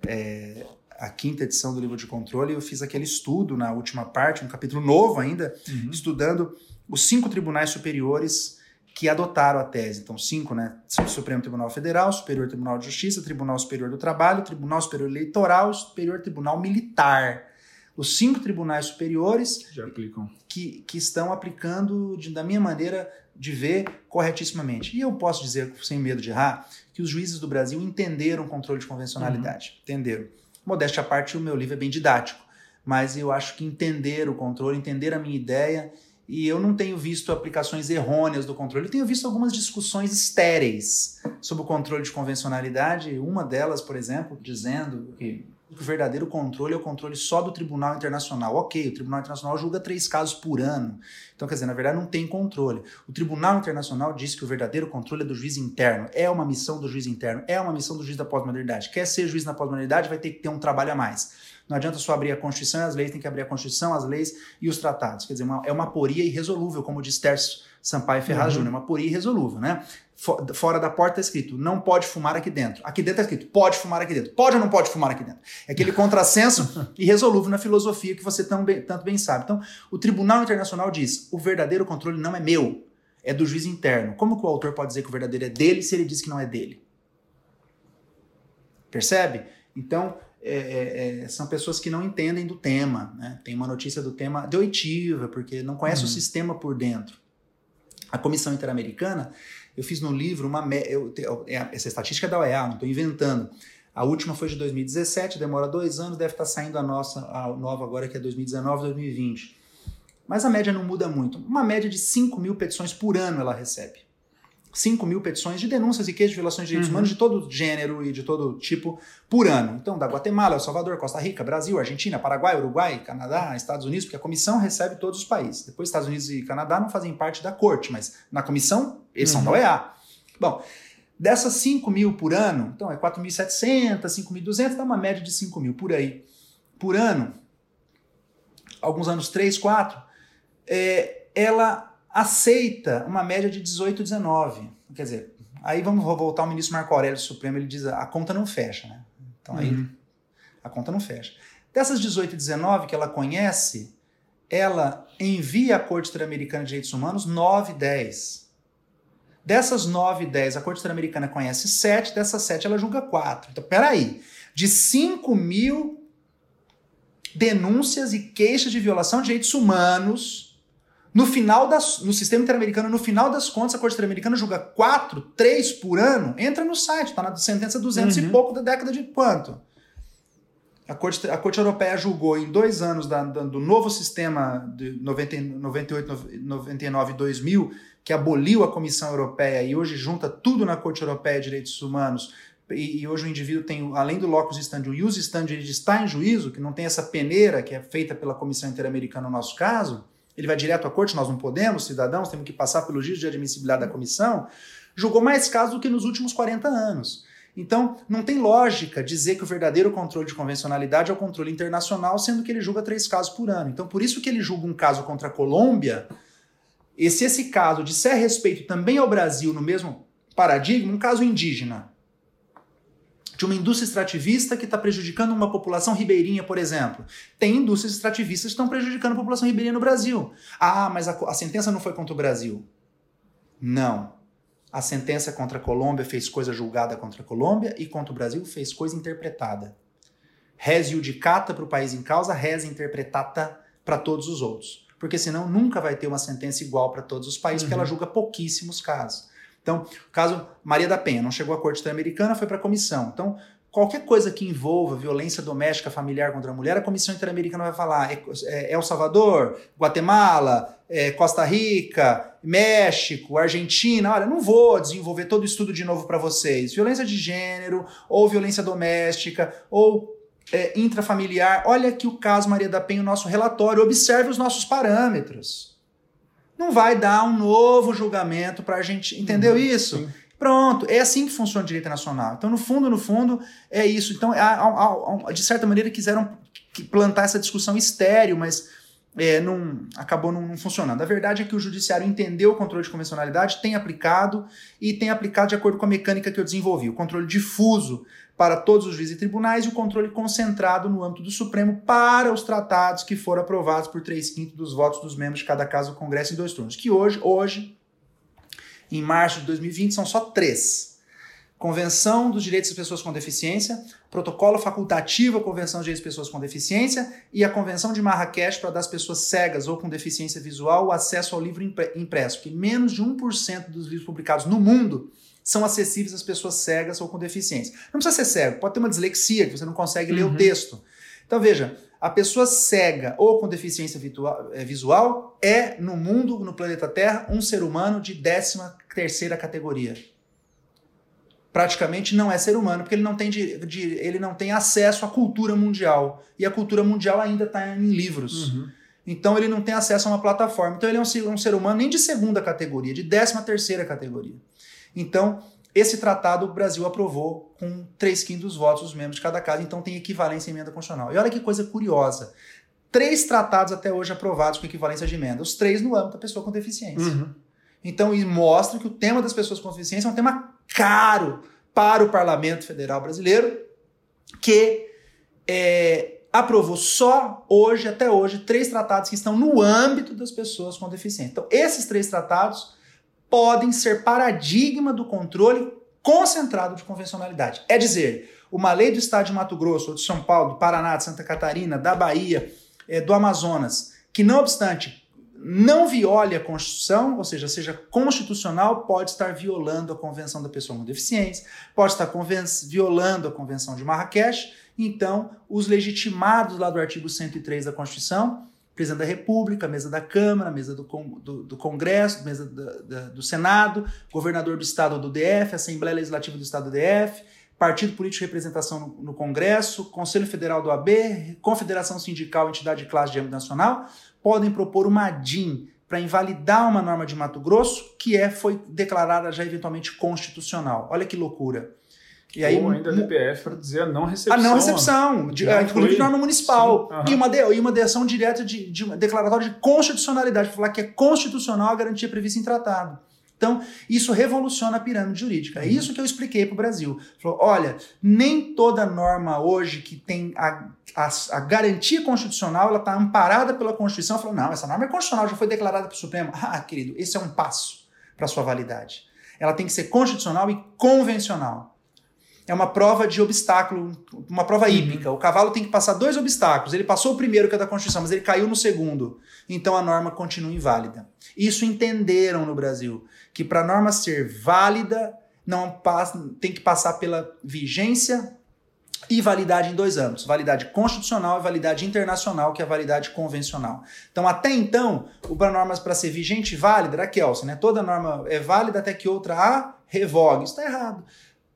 É, a quinta edição do livro de controle, eu fiz aquele estudo na última parte, um capítulo novo ainda, uhum. estudando os cinco tribunais superiores que adotaram a tese. Então, cinco, né? Supremo Tribunal Federal, Superior Tribunal de Justiça, Tribunal Superior do Trabalho, Tribunal Superior Eleitoral Superior Tribunal Militar. Os cinco tribunais superiores Que, que estão aplicando, de, da minha maneira de ver, corretissimamente. E eu posso dizer, sem medo de errar, que os juízes do Brasil entenderam o controle de convencionalidade. Uhum. Entenderam. Modéstia à parte, o meu livro é bem didático, mas eu acho que entender o controle, entender a minha ideia e eu não tenho visto aplicações errôneas do controle. Eu tenho visto algumas discussões estéreis sobre o controle de convencionalidade. Uma delas, por exemplo, dizendo que o verdadeiro controle é o controle só do Tribunal Internacional. Ok, o Tribunal Internacional julga três casos por ano. Então, quer dizer, na verdade, não tem controle. O Tribunal Internacional diz que o verdadeiro controle é do juiz interno. É uma missão do juiz interno. É uma missão do juiz da pós-modernidade. Quer ser juiz na pós-modernidade, vai ter que ter um trabalho a mais. Não adianta só abrir a Constituição e as leis, tem que abrir a Constituição, as leis e os tratados. Quer dizer, uma, é uma poria irresolúvel, como diz Tércio Sampaio Ferraz uhum. Júnior, uma poria irresolúvel, né? Fora da porta está escrito, não pode fumar aqui dentro. Aqui dentro está escrito, pode fumar aqui dentro. Pode ou não pode fumar aqui dentro? É aquele contrassenso irresolúvel na filosofia que você tão bem, tanto bem sabe. Então, o Tribunal Internacional diz, o verdadeiro controle não é meu, é do juiz interno. Como que o autor pode dizer que o verdadeiro é dele se ele diz que não é dele? Percebe? Então, é, é, é, são pessoas que não entendem do tema. Né? Tem uma notícia do tema de oitiva, porque não conhece uhum. o sistema por dentro. A Comissão Interamericana, eu fiz no livro uma. Eu, é, essa estatística é da OEA, não estou inventando. A última foi de 2017, demora dois anos, deve estar tá saindo a nossa, a nova agora, que é 2019, 2020. Mas a média não muda muito. Uma média de 5 mil petições por ano ela recebe. 5 mil petições de denúncias e queixas de violações de direitos uhum. humanos de todo gênero e de todo tipo por ano. Então, da Guatemala, El Salvador, Costa Rica, Brasil, Argentina, Paraguai, Uruguai, Canadá, Estados Unidos, porque a comissão recebe todos os países. Depois, Estados Unidos e Canadá não fazem parte da corte, mas na comissão, eles uhum. são da OEA. Bom, dessas 5 mil por ano, então é 4.700, 5.200, dá uma média de 5 mil por aí. Por ano, alguns anos 3, 4, é, ela aceita uma média de 18, 19. Quer dizer, aí vamos voltar ao ministro Marco Aurélio Supremo, ele diz a conta não fecha, né? Então aí uhum. a conta não fecha. Dessas 18 e 19 que ela conhece, ela envia à Corte Interamericana de Direitos Humanos 9 e 10. Dessas 9 e 10, a Corte Interamericana conhece 7, dessas 7 ela julga 4. Então, peraí, de 5 mil denúncias e queixas de violação de direitos humanos no final das, no sistema interamericano, no final das contas, a Corte Interamericana julga 4, 3 por ano. Entra no site, está na sentença 200 uhum. e pouco da década de quanto? A Corte, a Corte Europeia julgou em dois anos da, da, do novo sistema de 90, 98, 99 e 2000, que aboliu a Comissão Europeia e hoje junta tudo na Corte Europeia de Direitos Humanos. E, e hoje o indivíduo tem, além do locus standi, o ius standi, ele está em juízo, que não tem essa peneira que é feita pela Comissão Interamericana no nosso caso ele vai direto à corte, nós não podemos, cidadãos, temos que passar pelo juízo de admissibilidade da comissão, julgou mais casos do que nos últimos 40 anos. Então, não tem lógica dizer que o verdadeiro controle de convencionalidade é o controle internacional, sendo que ele julga três casos por ano. Então, por isso que ele julga um caso contra a Colômbia, e se esse caso disser respeito também ao Brasil no mesmo paradigma, um caso indígena, de uma indústria extrativista que está prejudicando uma população ribeirinha, por exemplo. Tem indústrias extrativistas que estão prejudicando a população ribeirinha no Brasil. Ah, mas a, a sentença não foi contra o Brasil. Não. A sentença contra a Colômbia fez coisa julgada contra a Colômbia e contra o Brasil fez coisa interpretada. Res judicata para o país em causa, res interpretata para todos os outros. Porque senão nunca vai ter uma sentença igual para todos os países, uhum. porque ela uhum. julga pouquíssimos casos. Então, caso Maria da Penha não chegou à Corte Interamericana, foi para a comissão. Então, qualquer coisa que envolva violência doméstica familiar contra a mulher, a Comissão Interamericana vai falar é, é El Salvador, Guatemala, é Costa Rica, México, Argentina. Olha, não vou desenvolver todo o estudo de novo para vocês. Violência de gênero, ou violência doméstica, ou é, intrafamiliar. Olha aqui o caso Maria da Penha, o nosso relatório. Observe os nossos parâmetros não vai dar um novo julgamento para a gente. Entendeu uhum, isso? Sim. Pronto, é assim que funciona o direito nacional. Então, no fundo, no fundo, é isso. Então, de certa maneira, quiseram plantar essa discussão estéreo, mas é, não, acabou não, não, funcionando. A verdade é que o judiciário entendeu o controle de convencionalidade, tem aplicado e tem aplicado de acordo com a mecânica que eu desenvolvi. O controle difuso para todos os juízes e tribunais e o controle concentrado no âmbito do Supremo para os tratados que foram aprovados por 3 quintos dos votos dos membros de cada caso do Congresso em dois turnos. Que hoje, hoje, em março de 2020, são só três. Convenção dos Direitos das Pessoas com Deficiência, Protocolo Facultativo à Convenção dos Direitos das Pessoas com Deficiência e a Convenção de Marrakech para dar às pessoas cegas ou com deficiência visual o acesso ao livro impresso, que menos de 1% dos livros publicados no mundo são acessíveis às pessoas cegas ou com deficiência. Não precisa ser cego, pode ter uma dislexia que você não consegue uhum. ler o uhum. texto. Então veja, a pessoa cega ou com deficiência eh, visual é, no mundo, no planeta Terra, um ser humano de 13 terceira categoria. Praticamente não é ser humano, porque ele não tem, de, de, ele não tem acesso à cultura mundial. E a cultura mundial ainda está em livros. Uhum. Então ele não tem acesso a uma plataforma. Então ele é um, um ser humano nem de segunda categoria, de décima terceira categoria. Então, Esse tratado o Brasil aprovou com 3 quintos dos votos dos membros de cada casa, então tem equivalência à emenda constitucional. E olha que coisa curiosa. Três tratados até hoje aprovados com equivalência de emenda, os três no âmbito da pessoa com deficiência. Uhum. Então, e mostra que o tema das pessoas com deficiência é um tema caro para o Parlamento Federal Brasileiro, que é, aprovou só hoje, até hoje, três tratados que estão no âmbito das pessoas com deficiência. Então, esses três tratados podem ser paradigma do controle concentrado de convencionalidade. É dizer, uma lei do estado de Mato Grosso, ou de São Paulo, do Paraná, de Santa Catarina, da Bahia, é, do Amazonas, que não obstante não viole a Constituição, ou seja, seja constitucional, pode estar violando a Convenção da Pessoa com Deficiência, pode estar violando a Convenção de Marrakech. Então, os legitimados lá do artigo 103 da Constituição, presidente da República, mesa da Câmara, mesa do, do, do Congresso, mesa do, do Senado, governador do Estado do DF, Assembleia Legislativa do Estado do DF, Partido Político de Representação no, no Congresso, Conselho Federal do AB, Confederação Sindical, Entidade de Classe de âmbito nacional, podem propor uma DIN para invalidar uma norma de Mato Grosso que é, foi declarada já eventualmente constitucional. Olha que loucura. E aí, Ou ainda a DPF para dizer a não recepção. A não recepção, de, inclusive de norma municipal. Sim, e, uma de, e uma deação direta de, de uma declaratória de constitucionalidade, para falar que é constitucional a garantia prevista em tratado. Então, isso revoluciona a pirâmide jurídica. É isso que eu expliquei para o Brasil. Falou, olha, nem toda norma hoje que tem a, a, a garantia constitucional, ela está amparada pela Constituição. Falou, não, essa norma é constitucional, já foi declarada pelo Supremo. Ah, querido, esse é um passo para sua validade. Ela tem que ser constitucional e convencional é uma prova de obstáculo, uma prova uhum. hípica. O cavalo tem que passar dois obstáculos. Ele passou o primeiro, que é da Constituição, mas ele caiu no segundo. Então a norma continua inválida. Isso entenderam no Brasil, que para a norma ser válida, não passa, tem que passar pela vigência e validade em dois âmbitos: validade constitucional e validade internacional, que é a validade convencional. Então, até então, o para normas para ser vigente e válida era Kelsen, né? Toda norma é válida até que outra a revogue. Isso está errado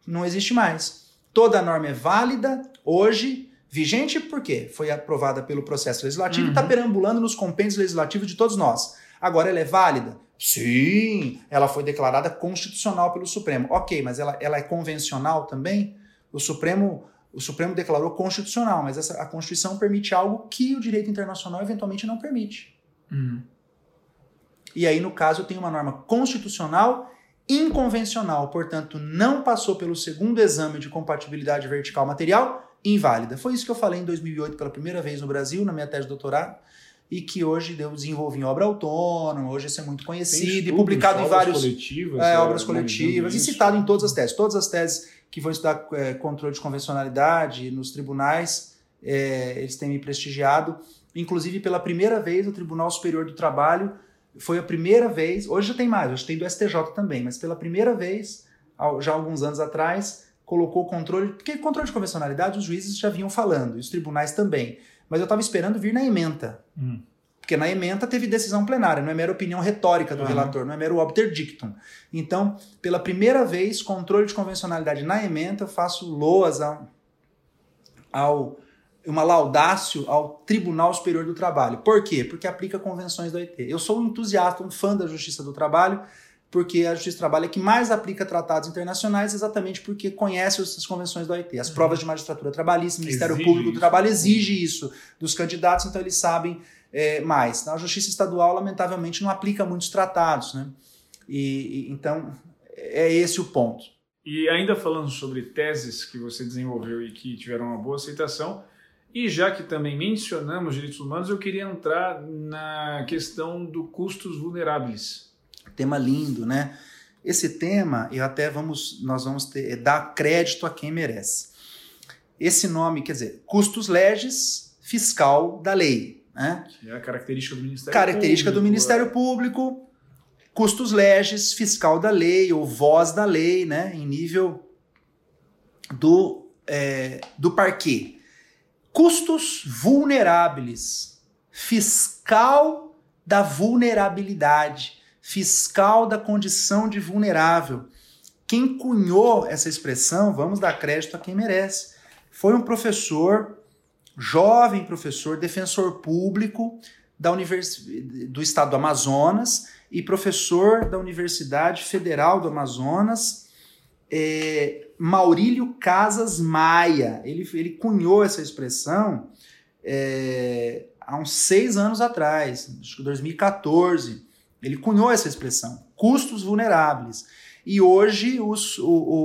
não existe mais. Toda norma é válida hoje, vigente por quê? Foi aprovada pelo processo legislativo uhum. e está perambulando nos compêndios legislativos de todos nós. Agora ela é válida? Sim, ela foi declarada constitucional pelo Supremo. Ok, mas ela, ela é convencional também? O Supremo, o Supremo declarou constitucional, mas essa, a Constituição permite algo que o direito internacional eventualmente não permite. Uhum. E aí, no caso, eu tenho uma norma constitucional inconvencional, portanto, não passou pelo segundo exame de compatibilidade vertical material, inválida. Foi isso que eu falei em 2008 pela primeira vez no Brasil, na minha tese de doutorado, e que hoje eu desenvolvi em obra autônoma, hoje isso é muito conhecido e publicado em vários coletivas, é, obras coletivas e citado em todas as teses. Todas as teses que vão estudar é, controle de convencionalidade nos tribunais, é, eles têm me prestigiado. Inclusive, pela primeira vez, o Tribunal Superior do Trabalho foi a primeira vez, hoje já tem mais, hoje tem do STJ também, mas pela primeira vez, já alguns anos atrás, colocou controle, porque controle de convencionalidade os juízes já vinham falando, e os tribunais também. Mas eu estava esperando vir na ementa. Hum. Porque na ementa teve decisão plenária, não é mera opinião retórica do uhum. relator, não é mero obter dictum. Então, pela primeira vez, controle de convencionalidade na ementa, eu faço loas ao, ao uma laudácio ao Tribunal Superior do Trabalho. Por quê? Porque aplica convenções da OIT. Eu sou um entusiasta, um fã da Justiça do Trabalho, porque a Justiça do Trabalho é que mais aplica tratados internacionais, exatamente porque conhece as convenções da OIT. As uhum. provas de magistratura trabalhista, o Ministério exige Público do Trabalho exige isso dos candidatos, então eles sabem é, mais. A Justiça Estadual, lamentavelmente, não aplica muitos tratados. Né? E, e, então, é esse o ponto. E ainda falando sobre teses que você desenvolveu e que tiveram uma boa aceitação, e já que também mencionamos direitos humanos, eu queria entrar na questão do custos vulneráveis. Tema lindo, né? Esse tema, eu até vamos, nós vamos ter, é dar crédito a quem merece. Esse nome, quer dizer, custos legis fiscal da lei, né? Que é a característica do Ministério característica Público. do Ministério é. Público, custos legis fiscal da lei ou voz da lei, né? Em nível do é, do parquê. Custos vulneráveis. Fiscal da vulnerabilidade. Fiscal da condição de vulnerável. Quem cunhou essa expressão, vamos dar crédito a quem merece, foi um professor, jovem professor, defensor público da univers... do estado do Amazonas e professor da Universidade Federal do Amazonas, é, Maurílio Casas Maia. Ele, ele cunhou essa expressão é, há uns seis anos atrás, acho que 2014. Ele cunhou essa expressão, custos vulneráveis. E hoje os, o, o,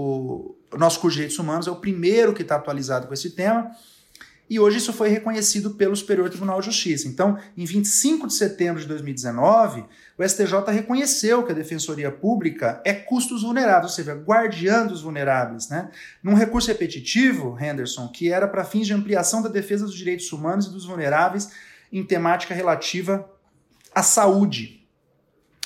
o, o nosso curso de direitos humanos é o primeiro que está atualizado com esse tema e hoje isso foi reconhecido pelo Superior Tribunal de Justiça. Então, em 25 de setembro de 2019, o STJ reconheceu que a Defensoria Pública é custos vulneráveis, ou seja, guardiã dos vulneráveis. Né? Num recurso repetitivo, Henderson, que era para fins de ampliação da defesa dos direitos humanos e dos vulneráveis em temática relativa à saúde.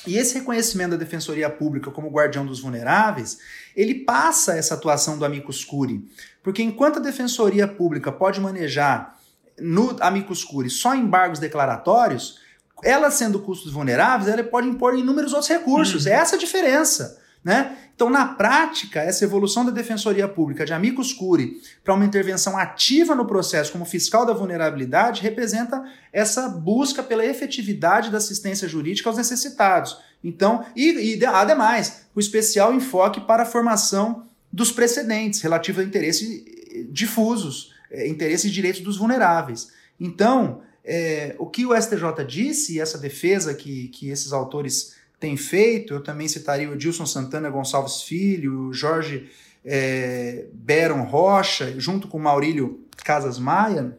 E esse reconhecimento da Defensoria Pública como guardião dos vulneráveis, ele passa essa atuação do amicus curiae, porque enquanto a Defensoria Pública pode manejar no amicus curiae só embargos declaratórios, ela sendo custos vulneráveis, ela pode impor inúmeros outros recursos. Uhum. É essa a diferença. Né? Então, na prática, essa evolução da Defensoria Pública de amicus curiae para uma intervenção ativa no processo como fiscal da vulnerabilidade representa essa busca pela efetividade da assistência jurídica aos necessitados. Então, e, e ademais, o especial enfoque para a formação dos precedentes relativos a interesses difusos, é, interesses e direitos dos vulneráveis. Então, é, o que o STJ disse, e essa defesa que, que esses autores tem feito, eu também citaria o Edilson Santana Gonçalves Filho, o Jorge é, Beron Rocha, junto com o Maurílio Casas Maia,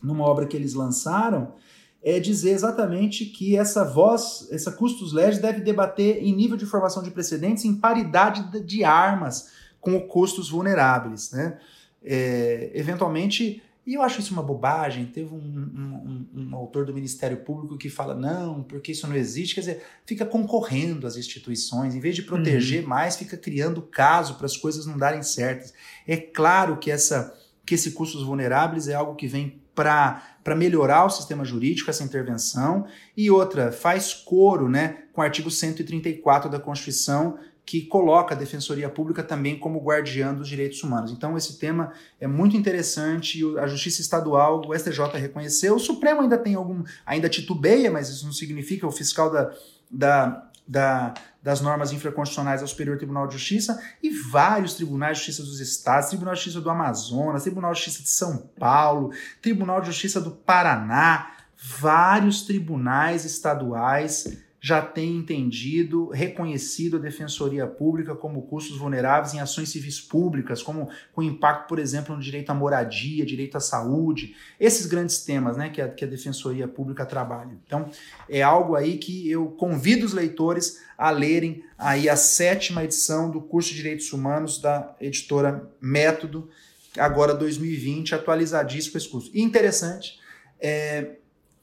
numa obra que eles lançaram, é dizer exatamente que essa voz, essa custos legis deve debater em nível de formação de precedentes em paridade de armas com custos vulneráveis. Né? É, eventualmente, e eu acho isso uma bobagem. Teve um, um, um, um, autor do Ministério Público que fala: não, porque isso não existe. Quer dizer, fica concorrendo às instituições. Em vez de proteger uhum. mais, fica criando caso para as coisas não darem certas. É claro que, essa, que esse custos vulneráveis é algo que vem para melhorar o sistema jurídico, essa intervenção. E outra, faz coro né, com o artigo 134 da Constituição, que coloca a Defensoria Pública também como guardiã dos direitos humanos. Então, esse tema é muito interessante. A Justiça Estadual, o STJ reconheceu. O Supremo ainda tem algum. ainda titubeia, mas isso não significa o fiscal da, da, da, das normas infraconstitucionais ao Superior Tribunal de Justiça e vários tribunais de justiça dos estados, Tribunal de Justiça do Amazonas, Tribunal de Justiça de São Paulo, Tribunal de Justiça do Paraná, vários tribunais estaduais já tem entendido, reconhecido a defensoria pública como custos vulneráveis em ações civis públicas, como com impacto, por exemplo, no direito à moradia, direito à saúde, esses grandes temas né, que, a, que a defensoria pública trabalha. Então, é algo aí que eu convido os leitores a lerem aí a sétima edição do curso de Direitos Humanos da editora Método, agora 2020, atualizadíssimo esse curso. E interessante, é,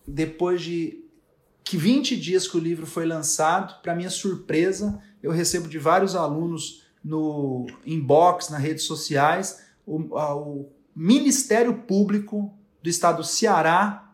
depois de que 20 dias que o livro foi lançado, para minha surpresa, eu recebo de vários alunos no inbox, nas redes sociais, o, a, o Ministério Público do Estado do Ceará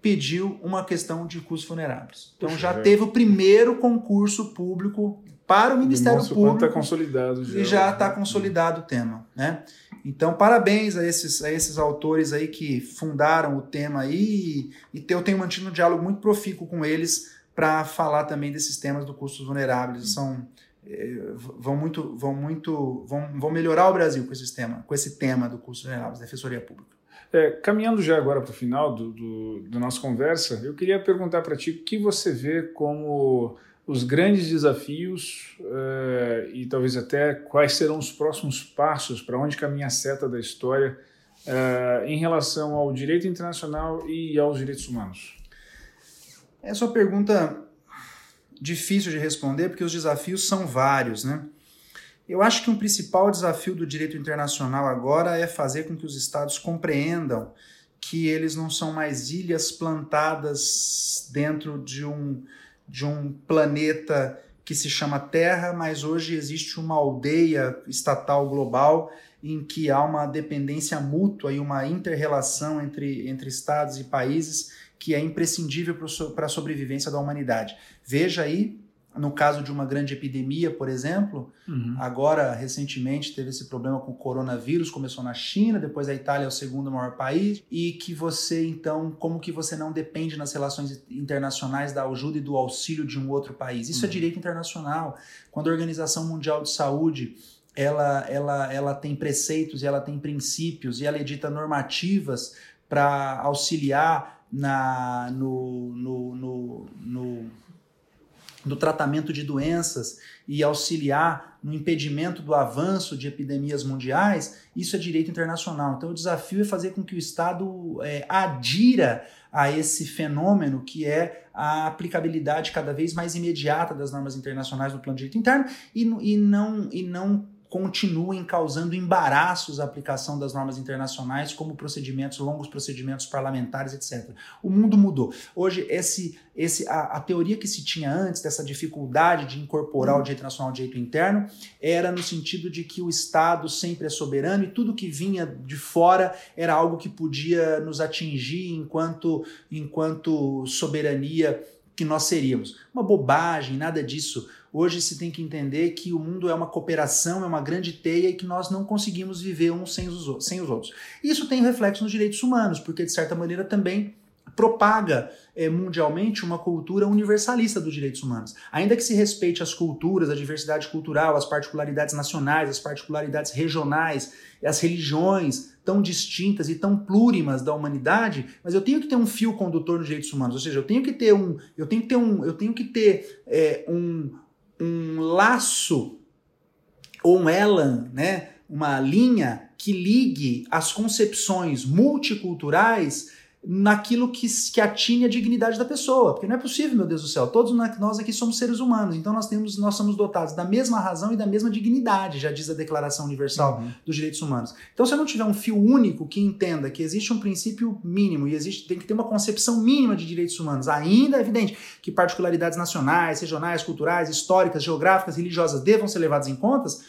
pediu uma questão de custos vulneráveis. Então Puxa, já é. teve o primeiro concurso público para o Ministério tá Público. Está consolidado já. E já está consolidado o tema. Né? Então, parabéns a esses, a esses autores aí que fundaram o tema aí. E, e eu tenho mantido um diálogo muito profícuo com eles para falar também desses temas do custos vulneráveis. São eh, vão muito vão muito vão, vão melhorar o Brasil com esse tema com esse tema do custo vulneráveis defensoria pública é, caminhando já agora para o final do, do, do nossa conversa eu queria perguntar para ti o que você vê como os grandes desafios uh, e talvez até quais serão os próximos passos para onde caminha a seta da história uh, em relação ao direito internacional e aos direitos humanos? Essa é uma pergunta difícil de responder porque os desafios são vários, né? Eu acho que um principal desafio do direito internacional agora é fazer com que os estados compreendam que eles não são mais ilhas plantadas dentro de um de um planeta que se chama Terra, mas hoje existe uma aldeia estatal global em que há uma dependência mútua e uma interrelação entre, entre estados e países que é imprescindível para a sobrevivência da humanidade. Veja aí no caso de uma grande epidemia, por exemplo, Uhum. agora recentemente teve esse problema com o coronavírus, começou na China, depois a Itália é o segundo maior país, e que você então, como que você não depende nas relações internacionais da ajuda e do auxílio de um outro país? Isso é Uhum. direito internacional. Quando a Organização Mundial de Saúde ela, ela, ela tem preceitos e ela tem princípios e ela edita normativas para auxiliar na, no, no, no, no, no tratamento de doenças e auxiliar no impedimento do avanço de epidemias mundiais, isso é direito internacional. Então, o desafio é fazer com que o Estado é, adira a esse fenômeno que é a aplicabilidade cada vez mais imediata das normas internacionais no plano de direito interno e, e não, e não continuem causando embaraços à aplicação das normas internacionais, como procedimentos, longos procedimentos parlamentares, etc. O mundo mudou. Hoje, esse, esse, a, a teoria que se tinha antes, dessa dificuldade de incorporar o direito nacional ao direito interno, era no sentido de que o Estado sempre é soberano e tudo que vinha de fora era algo que podia nos atingir enquanto, enquanto soberania que nós seríamos. Uma bobagem, nada disso. Hoje se tem que entender que o mundo é uma cooperação, é uma grande teia e que nós não conseguimos viver uns sem os, sem os outros. Isso tem reflexo nos direitos humanos, porque de certa maneira também propaga é, mundialmente uma cultura universalista dos direitos humanos. Ainda que se respeite as culturas, a diversidade cultural, as particularidades nacionais, as particularidades regionais, as religiões tão distintas e tão plurimas da humanidade, mas eu tenho que ter um fio condutor nos direitos humanos, ou seja, eu tenho que ter um, eu tenho que ter um, eu tenho que ter é, um, um laço ou um elan, né, uma linha que ligue as concepções multiculturais naquilo que, que atinge a dignidade da pessoa. Porque não é possível, meu Deus do céu. Todos nós aqui somos seres humanos, então nós temos, nós somos dotados da mesma razão e da mesma dignidade, já diz a Declaração Universal Uhum. dos Direitos Humanos. Então, se eu não tiver um fio único que entenda que existe um princípio mínimo e existe, tem que ter uma concepção mínima de direitos humanos, ainda é evidente que particularidades nacionais, regionais, culturais, históricas, geográficas, religiosas devam ser levadas em contas,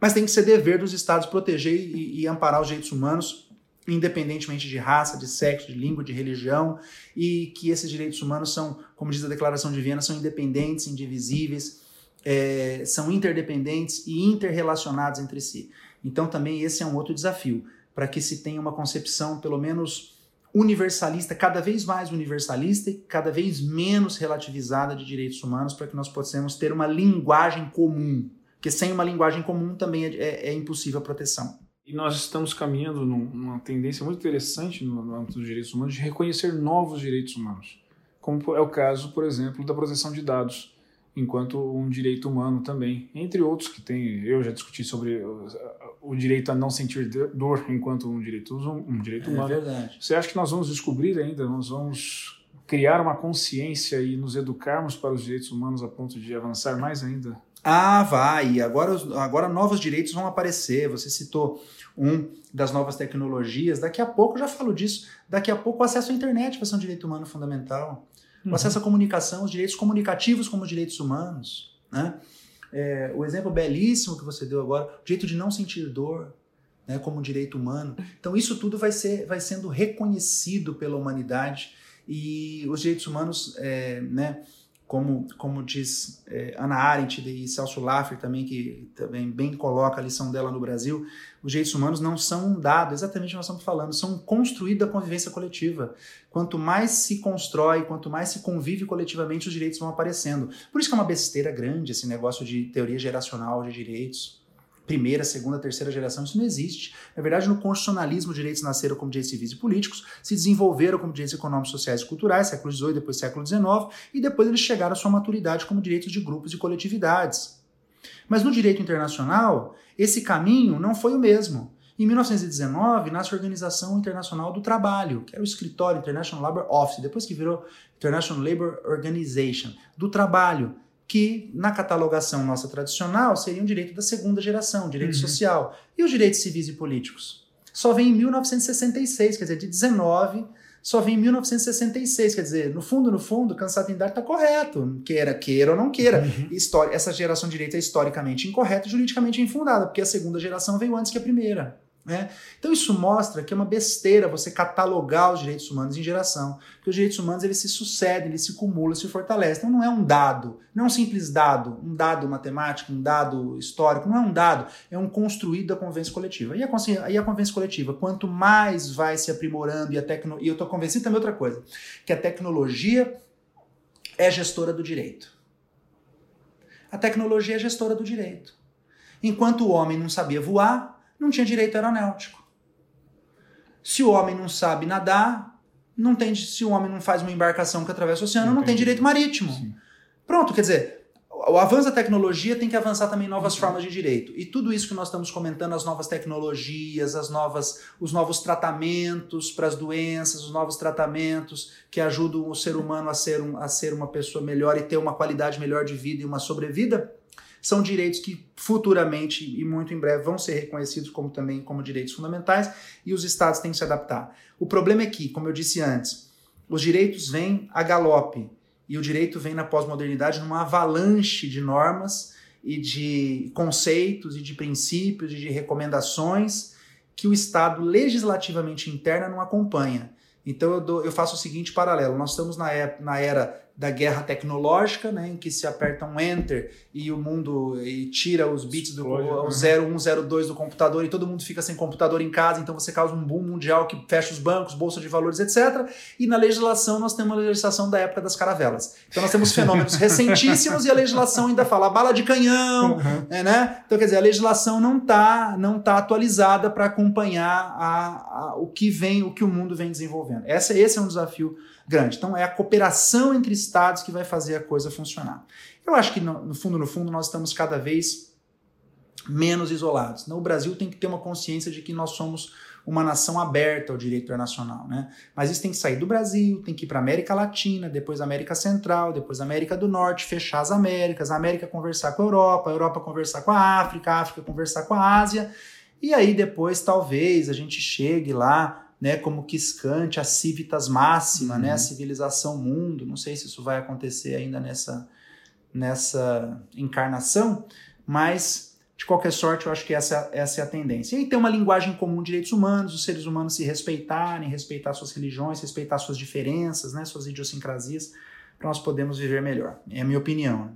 mas tem que ser dever dos estados proteger e, e amparar os direitos humanos independentemente de raça, de sexo, de língua, de religião, e que esses direitos humanos são, como diz a Declaração de Viena, são independentes, indivisíveis, é, são interdependentes e interrelacionados entre si. Então também esse é um outro desafio, para que se tenha uma concepção, pelo menos universalista, cada vez mais universalista e cada vez menos relativizada de direitos humanos, para que nós possamos ter uma linguagem comum, porque sem uma linguagem comum também é, é, é impossível a proteção. E nós estamos caminhando num, numa tendência muito interessante no, âmbito dos direitos humanos de reconhecer novos direitos humanos, como é o caso, por exemplo, da proteção de dados, enquanto um direito humano também, entre outros que tem. Eu já discuti sobre o, o direito a não sentir dor enquanto um direito, um direito humano. É verdade. Você acha que nós vamos descobrir ainda, nós vamos criar uma consciência e nos educarmos para os direitos humanos a ponto de avançar mais ainda? Ah, vai. Agora, agora novos direitos vão aparecer. Você citou um das novas tecnologias. Daqui a pouco, eu já falo disso, daqui a pouco o acesso à internet vai ser um direito humano fundamental. Uhum. O acesso à comunicação, os direitos comunicativos como direitos humanos. Né? É, o exemplo belíssimo que você deu agora, o direito de não sentir dor, né, como direito humano. Então, isso tudo vai, ser, vai sendo reconhecido pela humanidade e os direitos humanos, é, né, como, como diz é, Ana Arendt e Celso Laffer também, que também bem coloca a lição dela no Brasil, os direitos humanos não são um dado, exatamente o que nós estamos falando, são construídos da convivência coletiva. Quanto mais se constrói, quanto mais se convive coletivamente, os direitos vão aparecendo. Por isso que é uma besteira grande esse negócio de teoria geracional de direitos primeira, segunda, terceira geração, isso não existe. Na verdade, no constitucionalismo, os direitos nasceram como direitos civis e políticos, se desenvolveram como direitos econômicos, sociais e culturais, século XVIII, depois século XIX, e depois eles chegaram à sua maturidade como direitos de grupos e coletividades. Mas no direito internacional, esse caminho não foi o mesmo. Em 1919, nasce a Organização Internacional do Trabalho, que era o escritório International Labour Office, depois que virou International Labour Organization, do trabalho, que na catalogação nossa tradicional seria um direito da segunda geração, direito uhum. social. E os direitos civis e políticos? Só vem em 1966, quer dizer, de 19, só vem em 1966, quer dizer, no fundo, no fundo, cansado em dar está correto, queira, queira ou não queira. Uhum. História, essa geração de direito é historicamente incorreta e juridicamente infundada, porque a segunda geração veio antes que a primeira. Né? Então isso mostra que é uma besteira você catalogar os direitos humanos em geração, porque os direitos humanos eles se sucedem, eles se acumulam, se fortalecem. Então não é um dado, não é um simples dado, um dado matemático, um dado histórico, não é um dado, é um construído da convivência coletiva. E a, e a coletiva, quanto mais vai se aprimorando e a tecnologia, e eu estou convencido também outra coisa, que a tecnologia é gestora do direito. A tecnologia é gestora do direito. Enquanto o homem não sabia voar, não tinha direito aeronáutico. Se o homem não sabe nadar, não tem, se o homem não faz uma embarcação que atravessa o oceano, não, não tem direito marítimo. Sim. Pronto, quer dizer, o avanço da tecnologia tem que avançar também novas formas de direito. E tudo isso que nós estamos comentando, as novas tecnologias, as novas, os novos tratamentos para as doenças, os novos tratamentos que ajudam o ser humano a ser, um, a ser uma pessoa melhor e ter uma qualidade melhor de vida e uma sobrevida, são direitos que futuramente e muito em breve vão ser reconhecidos como também como direitos fundamentais e os estados têm que se adaptar. O problema é que, como eu disse antes, os direitos vêm a galope e o direito vem na pós-modernidade numa avalanche de normas e de conceitos e de princípios e de recomendações que o Estado legislativamente interna não acompanha. Então eu, dou, eu faço o seguinte paralelo: nós estamos na, na era da guerra tecnológica, né, em que se aperta um enter e o mundo e tira os bits do o 0102 do computador e todo mundo fica sem computador em casa, então você causa um boom mundial que fecha os bancos, bolsa de valores, etc. E na legislação nós temos a legislação da época das caravelas. Então nós temos fenômenos recentíssimos e a legislação ainda fala bala de canhão, uhum. né? Então quer dizer, a legislação não está não tá atualizada para acompanhar a, a, o que vem, o que o mundo vem desenvolvendo. Esse, esse é um desafio grande. Então é a cooperação entre estados que vai fazer a coisa funcionar. Eu acho que no fundo, no fundo, nós estamos cada vez menos isolados. O Brasil tem que ter uma consciência de que nós somos uma nação aberta ao direito internacional, né? Mas isso tem que sair do Brasil, tem que ir para América Latina, depois América Central, depois América do Norte, fechar as Américas, a América conversar com a Europa, a Europa conversar com a África, a África conversar com a Ásia, e aí depois talvez a gente chegue lá né, como quiscante a civitas máxima, uhum. né, a uhum. civilização mundo. Não sei se isso vai acontecer ainda nessa, nessa encarnação, mas de qualquer sorte eu acho que essa, essa é a tendência. E aí tem uma linguagem comum de direitos humanos, os seres humanos se respeitarem, respeitar suas religiões, respeitar suas diferenças, né, suas idiosincrasias, para nós podermos viver melhor. É a minha opinião.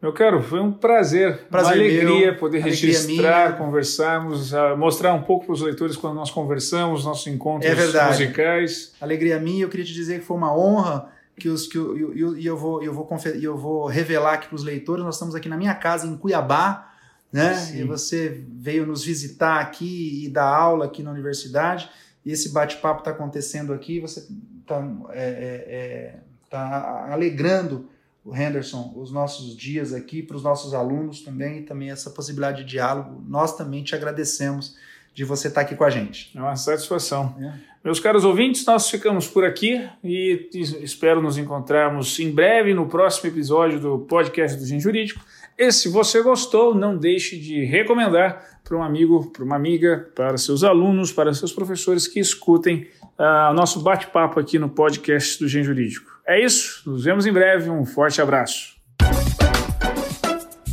Meu caro, foi um prazer, prazer uma alegria meu, poder alegria registrar, minha. conversarmos, uh, mostrar um pouco para os leitores quando nós conversamos, nossos encontros é musicais. Alegria minha, eu queria te dizer que foi uma honra que os que eu, eu, eu, eu vou eu vou eu vou revelar aqui para os leitores, nós estamos aqui na minha casa em Cuiabá, né? Sim. E você veio nos visitar aqui e dar aula aqui na universidade. E esse bate-papo está acontecendo aqui, você está é, é, é, tá alegrando o Henderson, os nossos dias aqui, para os nossos alunos também, e também essa possibilidade de diálogo. Nós também te agradecemos de você estar aqui com a gente. É uma satisfação. É. Meus caros ouvintes, nós ficamos por aqui e espero nos encontrarmos em breve no próximo episódio do podcast do Gen Jurídico. E se você gostou, não deixe de recomendar para um amigo, para uma amiga, para seus alunos, para seus professores que escutem uh, o nosso bate-papo aqui no podcast do Gen Jurídico. É isso, nos vemos em breve. Um forte abraço.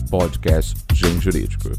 Podcast Gen Jurídico.